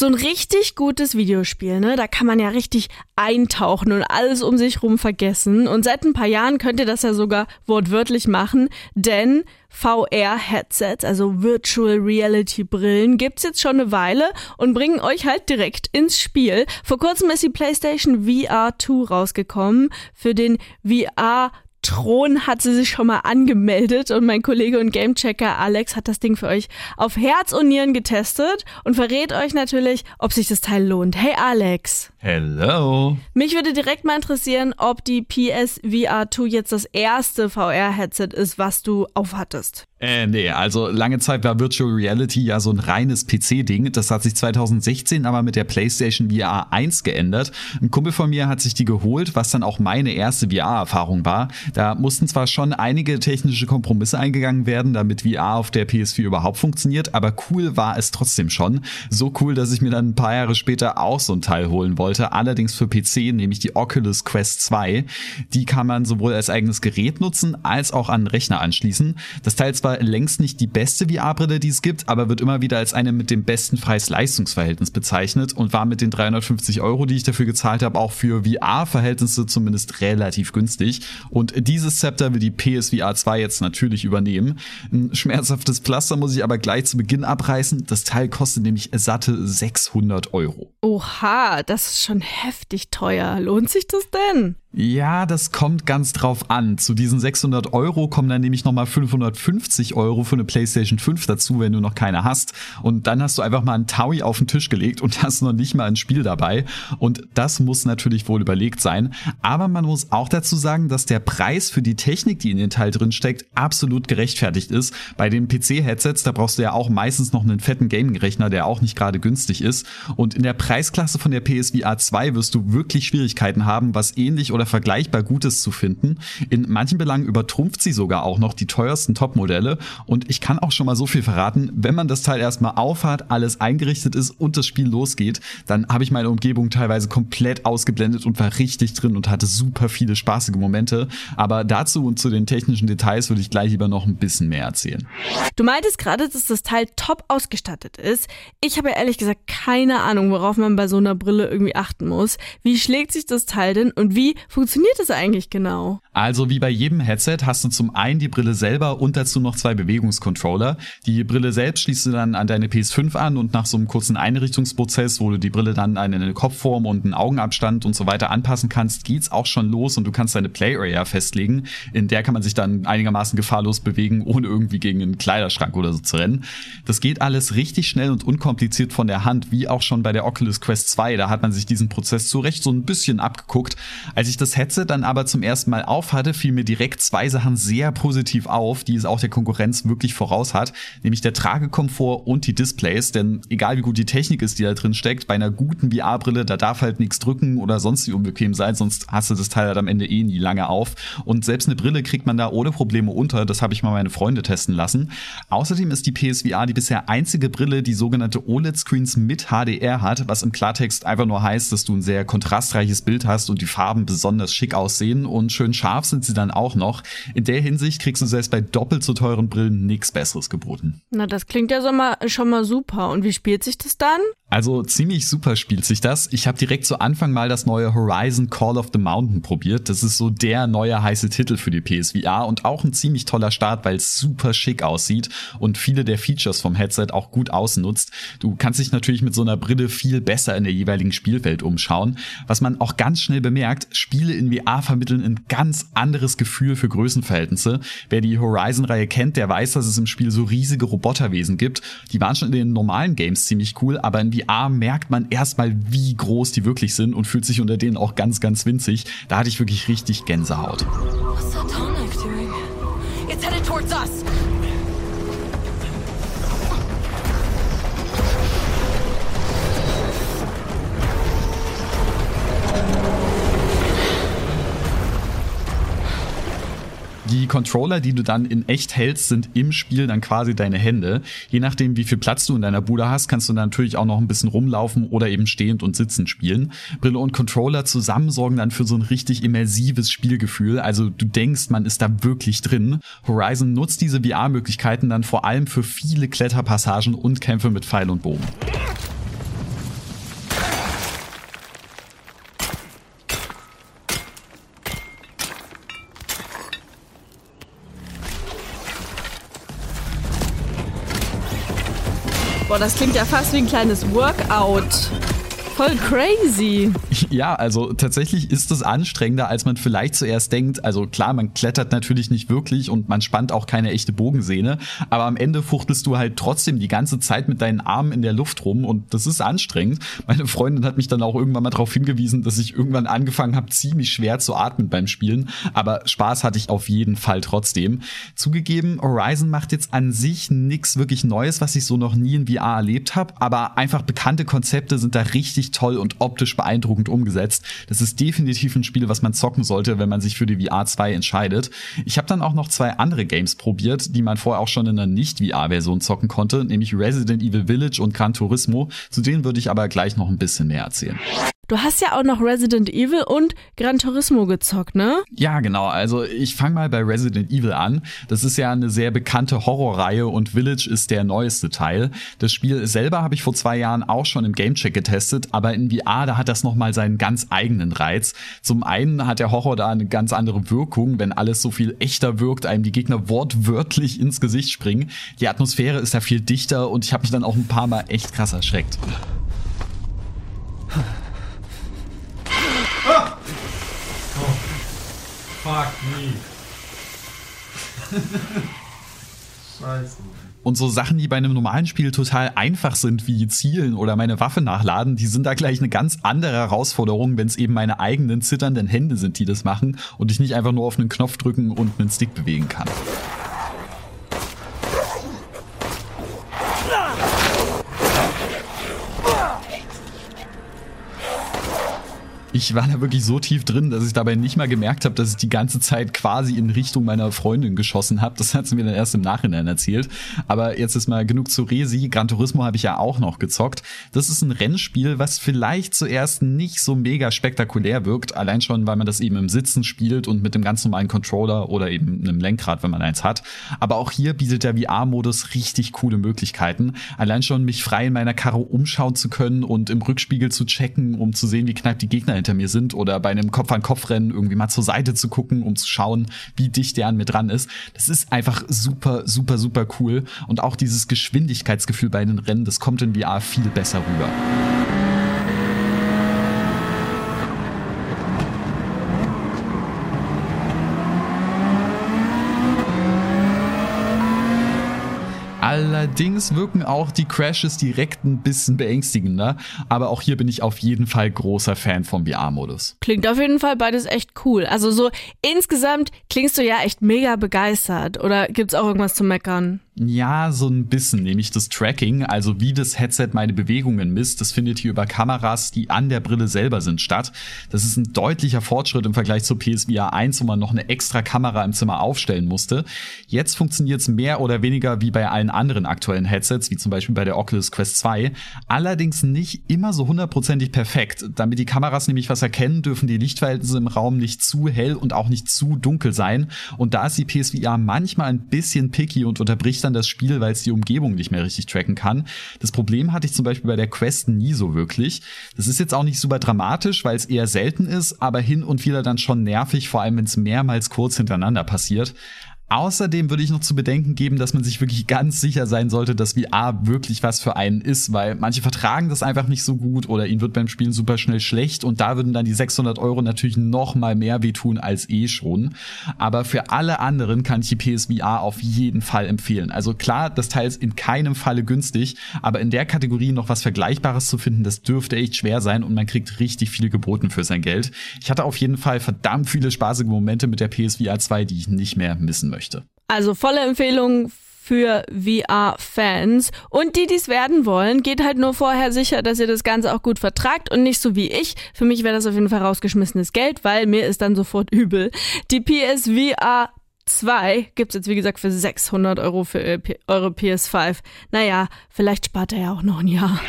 So ein richtig gutes Videospiel, ne? Da kann man ja richtig eintauchen und alles um sich rum vergessen. Und seit ein paar Jahren könnt ihr das ja sogar wortwörtlich machen, denn VR-Headsets, also Virtual Reality Brillen, gibt's jetzt schon eine Weile und bringen euch halt direkt ins Spiel. Vor kurzem ist die PlayStation VR 2 rausgekommen für den VR Thron hat sie sich schon mal angemeldet und mein Kollege und Gamechecker Alex hat das Ding für euch auf Herz und Nieren getestet und verrät euch natürlich, ob sich das Teil lohnt. Hey Alex. Hello. Mich würde direkt mal interessieren, ob die PSVR 2 jetzt das erste VR-Headset ist, was du aufhattest. Äh, nee, also lange Zeit war Virtual Reality ja so ein reines PC-Ding. Das hat sich 2016 aber mit der PlayStation VR 1 geändert. Ein Kumpel von mir hat sich die geholt, was dann auch meine erste VR-Erfahrung war. Da mussten zwar schon einige technische Kompromisse eingegangen werden, damit VR auf der PS4 überhaupt funktioniert, aber cool war es trotzdem schon. So cool, dass ich mir dann ein paar Jahre später auch so ein Teil holen wollte, allerdings für PC, nämlich die Oculus Quest 2. Die kann man sowohl als eigenes Gerät nutzen, als auch an den Rechner anschließen. Das Teil zwar zwar längst nicht die beste VR-Brille, die es gibt, aber wird immer wieder als eine mit dem besten Preis-Leistungs-Verhältnis bezeichnet und war mit den 350 Euro, die ich dafür gezahlt habe, auch für VR-Verhältnisse zumindest relativ günstig. Und dieses Zepter will die PSVR 2 jetzt natürlich übernehmen. Ein schmerzhaftes Pflaster muss ich aber gleich zu Beginn abreißen. Das Teil kostet nämlich satte 600 Euro. Oha, das ist schon heftig teuer. Lohnt sich das denn? Ja, das kommt ganz drauf an. Zu diesen 600 Euro kommen dann nämlich nochmal 550 Euro für eine PlayStation 5 dazu, wenn du noch keine hast. Und dann hast du einfach mal einen Taui auf den Tisch gelegt und hast noch nicht mal ein Spiel dabei. Und das muss natürlich wohl überlegt sein. Aber man muss auch dazu sagen, dass der Preis für die Technik, die in den Teil drin steckt, absolut gerechtfertigt ist. Bei den PC-Headsets, da brauchst du ja auch meistens noch einen fetten Gaming-Rechner, der auch nicht gerade günstig ist. Und in der Preisklasse von der PSVR 2 wirst du wirklich Schwierigkeiten haben, was ähnlich oder vergleichbar Gutes zu finden. In manchen Belangen übertrumpft sie sogar auch noch die teuersten Top-Modelle. Und ich kann auch schon mal so viel verraten, wenn man das Teil erstmal aufhat, alles eingerichtet ist und das Spiel losgeht, dann habe ich meine Umgebung teilweise komplett ausgeblendet und war richtig drin und hatte super viele spaßige Momente. Aber dazu und zu den technischen Details würde ich gleich lieber noch ein bisschen mehr erzählen. Du meintest gerade, dass das Teil top ausgestattet ist. Ich habe ehrlich gesagt keine Ahnung, worauf man bei so einer Brille irgendwie achten muss. Wie schlägt sich das Teil denn und wie funktioniert das eigentlich genau? Also wie bei jedem Headset hast du zum einen die Brille selber und dazu noch zwei Bewegungscontroller. Die Brille selbst schließt du dann an deine PS5 an und nach so einem kurzen Einrichtungsprozess, wo du die Brille dann an eine Kopfform und einen Augenabstand und so weiter anpassen kannst, geht's auch schon los und du kannst deine Play Area festlegen. In der kann man sich dann einigermaßen gefahrlos bewegen, ohne irgendwie gegen einen Kleiderschrank oder so zu rennen. Das geht alles richtig schnell und unkompliziert von der Hand, wie auch schon bei der Oculus Quest 2. Da hat man sich diesen Prozess zurecht so ein bisschen abgeguckt. Als ich das Headset dann aber zum ersten Mal auf hatte, fiel mir direkt zwei Sachen sehr positiv auf, die es auch der Konkurrenz wirklich voraus hat, nämlich der Tragekomfort und die Displays, denn egal wie gut die Technik ist, die da drin steckt, bei einer guten VR-Brille, da darf halt nichts drücken oder sonst wie unbequem sein, sonst hast du das Teil halt am Ende eh nie lange auf. Und selbst eine Brille kriegt man da ohne Probleme unter, das habe ich mal meine Freunde testen lassen. Außerdem ist die PSVR die bisher einzige Brille, die sogenannte OLED-Screens mit HDR hat, was im Klartext einfach nur heißt, dass du ein sehr kontrastreiches Bild hast und die Farben besonders besonders schick aussehen und schön scharf sind sie dann auch noch. In der Hinsicht kriegst du selbst bei doppelt so teuren Brillen nichts Besseres geboten. Na, das klingt ja so mal, schon mal super. Und wie spielt sich das dann? Also ziemlich super spielt sich das. Ich habe direkt zu Anfang mal das neue Horizon Call of the Mountain probiert. Das ist so der neue heiße Titel für die PSVR und auch ein ziemlich toller Start, weil es super schick aussieht und viele der Features vom Headset auch gut ausnutzt. Du kannst dich natürlich mit so einer Brille viel besser in der jeweiligen Spielwelt umschauen. Was man auch ganz schnell bemerkt, Spiele in VR vermitteln ein ganz anderes Gefühl für Größenverhältnisse. Wer die Horizon-Reihe kennt, der weiß, dass es im Spiel so riesige Roboterwesen gibt. Die waren schon in den normalen Games ziemlich cool, aber in VR merkt man erstmal, wie groß die wirklich sind und fühlt sich unter denen auch ganz, ganz winzig. Da hatte ich wirklich richtig Gänsehaut. What's that doing? It's headed towards us. Die Controller, die du dann in echt hältst, sind im Spiel dann quasi deine Hände. Je nachdem, wie viel Platz du in deiner Bude hast, kannst du natürlich auch noch ein bisschen rumlaufen oder eben stehend und sitzend spielen. Brille und Controller zusammen sorgen dann für so ein richtig immersives Spielgefühl. Also du denkst, man ist da wirklich drin. Horizon nutzt diese VR-Möglichkeiten dann vor allem für viele Kletterpassagen und Kämpfe mit Pfeil und Bogen. Boah, das klingt ja fast wie ein kleines Workout. Voll crazy. Ja, also tatsächlich ist es anstrengender, als man vielleicht zuerst denkt. Also klar, man klettert natürlich nicht wirklich und man spannt auch keine echte Bogensehne, aber am Ende fuchtelst du halt trotzdem die ganze Zeit mit deinen Armen in der Luft rum und das ist anstrengend. Meine Freundin hat mich dann auch irgendwann mal darauf hingewiesen, dass ich irgendwann angefangen habe, ziemlich schwer zu atmen beim Spielen, aber Spaß hatte ich auf jeden Fall trotzdem. Zugegeben, Horizon macht jetzt an sich nichts wirklich Neues, was ich so noch nie in VR erlebt habe, aber einfach bekannte Konzepte sind da richtig toll und optisch beeindruckend umgesetzt. Das ist definitiv ein Spiel, was man zocken sollte, wenn man sich für die VR 2 entscheidet. Ich habe dann auch noch zwei andere Games probiert, die man vorher auch schon in einer Nicht-VR-Version zocken konnte, nämlich Resident Evil Village und Gran Turismo. Zu denen würde ich aber gleich noch ein bisschen mehr erzählen. Du hast ja auch noch Resident Evil und Gran Turismo gezockt, ne? Ja, genau. Also ich fange mal bei Resident Evil an. Das ist ja eine sehr bekannte Horrorreihe und Village ist der neueste Teil. Das Spiel selber habe ich vor zwei Jahren auch schon im Gamecheck getestet, aber in VR, da hat das nochmal seinen ganz eigenen Reiz. Zum einen hat der Horror da eine ganz andere Wirkung, wenn alles so viel echter wirkt, einem die Gegner wortwörtlich ins Gesicht springen. Die Atmosphäre ist da viel dichter und ich habe mich dann auch ein paar Mal echt krass erschreckt. Scheiße. Und so Sachen, die bei einem normalen Spiel total einfach sind, wie Zielen oder meine Waffe nachladen, die sind da gleich eine ganz andere Herausforderung, wenn es eben meine eigenen zitternden Hände sind, die das machen und ich nicht einfach nur auf einen Knopf drücken und einen Stick bewegen kann. Ich war da wirklich so tief drin, dass ich dabei nicht mal gemerkt habe, dass ich die ganze Zeit quasi in Richtung meiner Freundin geschossen habe. Das hat sie mir dann erst im Nachhinein erzählt. Aber jetzt ist mal genug zu Resi. Gran Turismo habe ich ja auch noch gezockt. Das ist ein Rennspiel, was vielleicht zuerst nicht so mega spektakulär wirkt. Allein schon, weil man das eben im Sitzen spielt und mit dem ganz normalen Controller oder eben einem Lenkrad, wenn man eins hat. Aber auch hier bietet der VR-Modus richtig coole Möglichkeiten. Allein schon mich frei in meiner Karre umschauen zu können und im Rückspiegel zu checken, um zu sehen, wie knapp die Gegner hinter mir sind oder bei einem Kopf-an-Kopf-Rennen irgendwie mal zur Seite zu gucken, um zu schauen, wie dicht der an mir dran ist. Das ist einfach super, super, super cool. Und auch dieses Geschwindigkeitsgefühl bei den Rennen, das kommt in VR viel besser rüber. Allerdings wirken auch die Crashes direkt ein bisschen beängstigender, aber auch hier bin ich auf jeden Fall großer Fan vom VR-Modus. Klingt auf jeden Fall beides echt cool. Also so insgesamt klingst du ja echt mega begeistert. Oder gibt's auch irgendwas zu meckern? Ja, so ein bisschen, nämlich das Tracking, also wie das Headset meine Bewegungen misst, das findet hier über Kameras, die an der Brille selber sind, statt. Das ist ein deutlicher Fortschritt im Vergleich zur PSVR 1, wo man noch eine extra Kamera im Zimmer aufstellen musste. Jetzt funktioniert es mehr oder weniger wie bei allen anderen aktuellen Headsets, wie zum Beispiel bei der Oculus Quest 2, allerdings nicht immer so hundertprozentig perfekt. Damit die Kameras nämlich was erkennen, dürfen die Lichtverhältnisse im Raum nicht zu hell und auch nicht zu dunkel sein. Und da ist die PSVR manchmal ein bisschen picky und unterbricht dann dann das Spiel, weil es die Umgebung nicht mehr richtig tracken kann. Das Problem hatte ich zum Beispiel bei der Quest nie so wirklich. Das ist jetzt auch nicht super dramatisch, weil es eher selten ist, aber hin und wieder dann schon nervig, vor allem wenn es mehrmals kurz hintereinander passiert. Außerdem würde ich noch zu bedenken geben, dass man sich wirklich ganz sicher sein sollte, dass VR wirklich was für einen ist, weil manche vertragen das einfach nicht so gut oder ihnen wird beim Spielen super schnell schlecht und da würden dann die 600 Euro natürlich noch mal mehr wehtun als eh schon. Aber für alle anderen kann ich die PSVR auf jeden Fall empfehlen. Also klar, das Teil ist in keinem Falle günstig, aber in der Kategorie noch was Vergleichbares zu finden, das dürfte echt schwer sein und man kriegt richtig viel geboten für sein Geld. Ich hatte auf jeden Fall verdammt viele spaßige Momente mit der PSVR 2, die ich nicht mehr missen möchte möchte. Also volle Empfehlung für VR-Fans. Und die, die es werden wollen, geht halt nur vorher sicher, dass ihr das Ganze auch gut vertragt und nicht so wie ich. Für mich wäre das auf jeden Fall rausgeschmissenes Geld, weil mir ist dann sofort übel. Die PSVR 2 gibt es jetzt wie gesagt für 600 Euro für eure PS5. Naja, vielleicht spart er ja auch noch ein Jahr.